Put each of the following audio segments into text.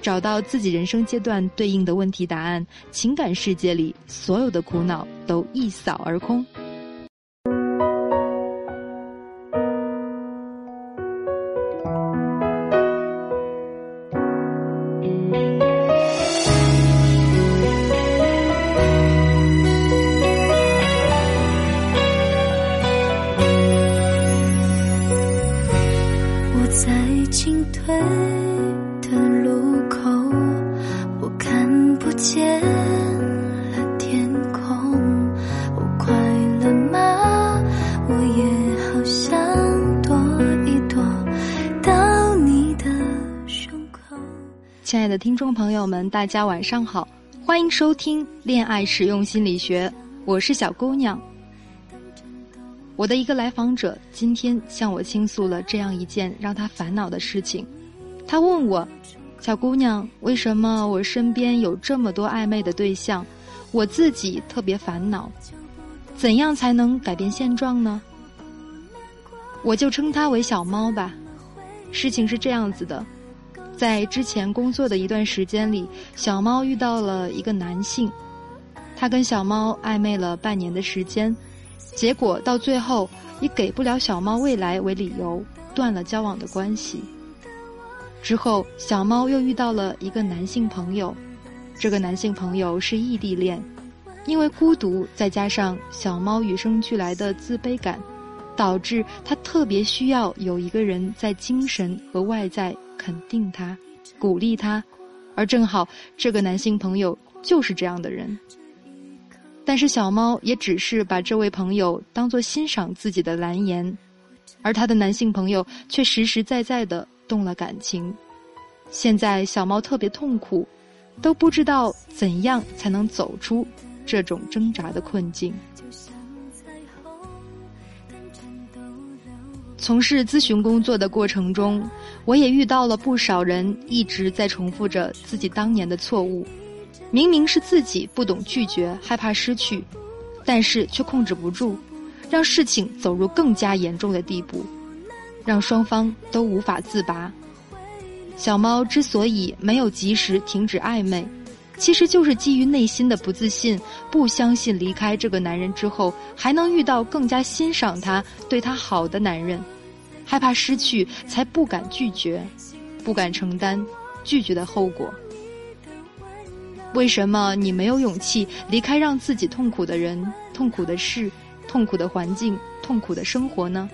找到自己人生阶段对应的问题答案，情感世界里所有的苦恼都一扫而空。我在进退。的路口，我看不见天空。我快乐吗？我也好想躲一躲到你的。亲爱的听众朋友们，大家晚上好，欢迎收听《恋爱实用心理学》，我是小姑娘。我的一个来访者今天向我倾诉了这样一件让他烦恼的事情。他问我：“小姑娘，为什么我身边有这么多暧昧的对象，我自己特别烦恼？怎样才能改变现状呢？”我就称他为小猫吧。事情是这样子的，在之前工作的一段时间里，小猫遇到了一个男性，他跟小猫暧昧了半年的时间，结果到最后以给不了小猫未来为理由，断了交往的关系。之后，小猫又遇到了一个男性朋友，这个男性朋友是异地恋，因为孤独再加上小猫与生俱来的自卑感，导致他特别需要有一个人在精神和外在肯定他、鼓励他，而正好这个男性朋友就是这样的人。但是小猫也只是把这位朋友当做欣赏自己的蓝颜，而他的男性朋友却实实在在的。动了感情，现在小猫特别痛苦，都不知道怎样才能走出这种挣扎的困境。从事咨询工作的过程中，我也遇到了不少人一直在重复着自己当年的错误。明明是自己不懂拒绝，害怕失去，但是却控制不住，让事情走入更加严重的地步。让双方都无法自拔。小猫之所以没有及时停止暧昧，其实就是基于内心的不自信，不相信离开这个男人之后还能遇到更加欣赏他、对他好的男人，害怕失去，才不敢拒绝，不敢承担拒绝的后果。为什么你没有勇气离开让自己痛苦的人、痛苦的事、痛苦的环境、痛苦的生活呢？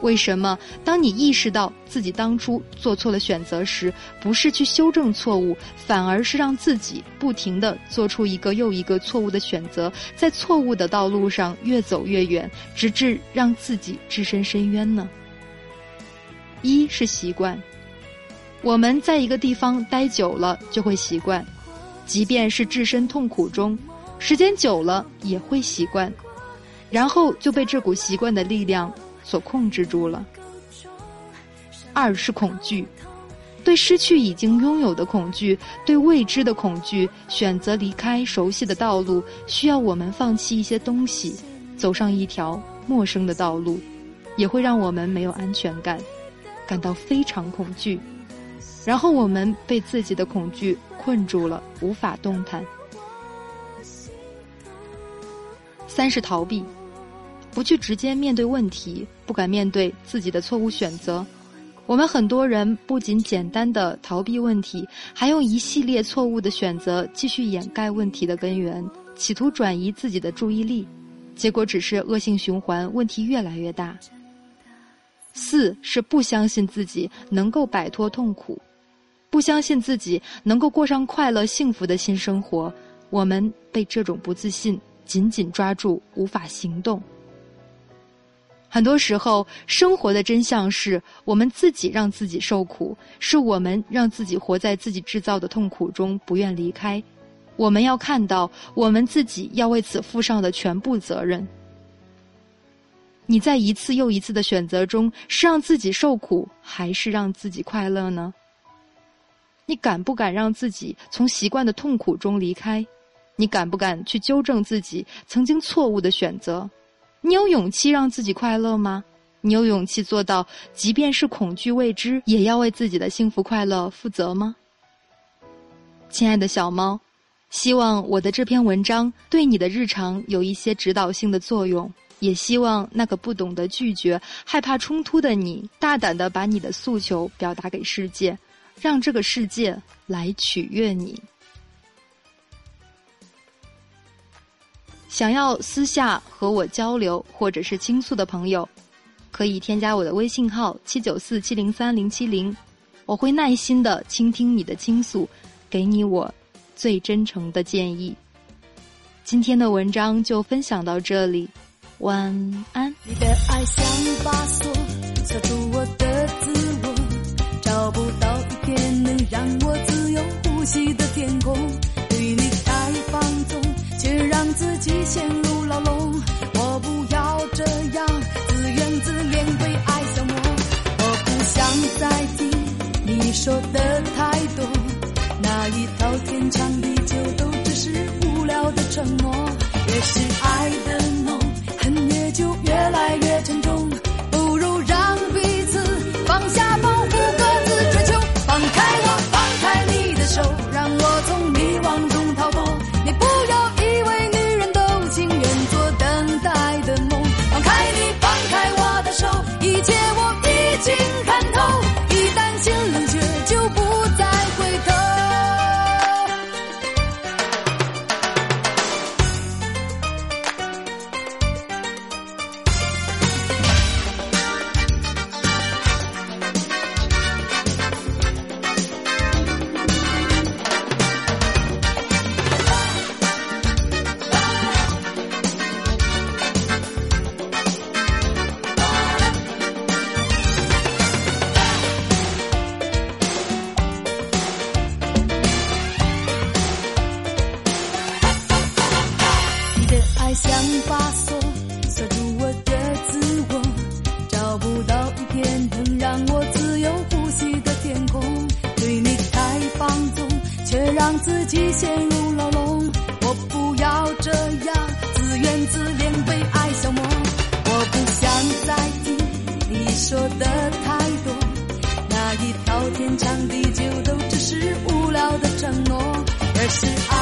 为什么当你意识到自己当初做错了选择时，不是去修正错误，反而是让自己不停的做出一个又一个错误的选择，在错误的道路上越走越远，直至让自己置身深渊呢？一是习惯，我们在一个地方待久了就会习惯，即便是置身痛苦中，时间久了也会习惯，然后就被这股习惯的力量。所控制住了。二是恐惧，对失去已经拥有的恐惧，对未知的恐惧，选择离开熟悉的道路，需要我们放弃一些东西，走上一条陌生的道路，也会让我们没有安全感，感到非常恐惧，然后我们被自己的恐惧困住了，无法动弹。三是逃避。不去直接面对问题，不敢面对自己的错误选择，我们很多人不仅简单的逃避问题，还用一系列错误的选择继续掩盖问题的根源，企图转移自己的注意力，结果只是恶性循环，问题越来越大。四是不相信自己能够摆脱痛苦，不相信自己能够过上快乐幸福的新生活，我们被这种不自信紧紧抓住，无法行动。很多时候，生活的真相是我们自己让自己受苦，是我们让自己活在自己制造的痛苦中不愿离开。我们要看到，我们自己要为此负上的全部责任。你在一次又一次的选择中，是让自己受苦，还是让自己快乐呢？你敢不敢让自己从习惯的痛苦中离开？你敢不敢去纠正自己曾经错误的选择？你有勇气让自己快乐吗？你有勇气做到，即便是恐惧未知，也要为自己的幸福快乐负责吗？亲爱的小猫，希望我的这篇文章对你的日常有一些指导性的作用。也希望那个不懂得拒绝、害怕冲突的你，大胆的把你的诉求表达给世界，让这个世界来取悦你。想要私下和我交流或者是倾诉的朋友，可以添加我的微信号七九四七零三零七零，我会耐心的倾听你的倾诉，给你我最真诚的建议。今天的文章就分享到这里。晚安。你的爱像把锁，锁住我的自我，找不到一片能让我自由呼吸的天空。让自己陷入牢笼。我不要这样自怨自怜，被爱消磨。我不想再听你说的太多，那一套天长地久都只是无聊的承诺。也是爱的却让自己陷入牢笼，我不要这样自怨自怜被爱消磨。我不想再听你说的太多，那一套天长地久都只是无聊的承诺，而是爱。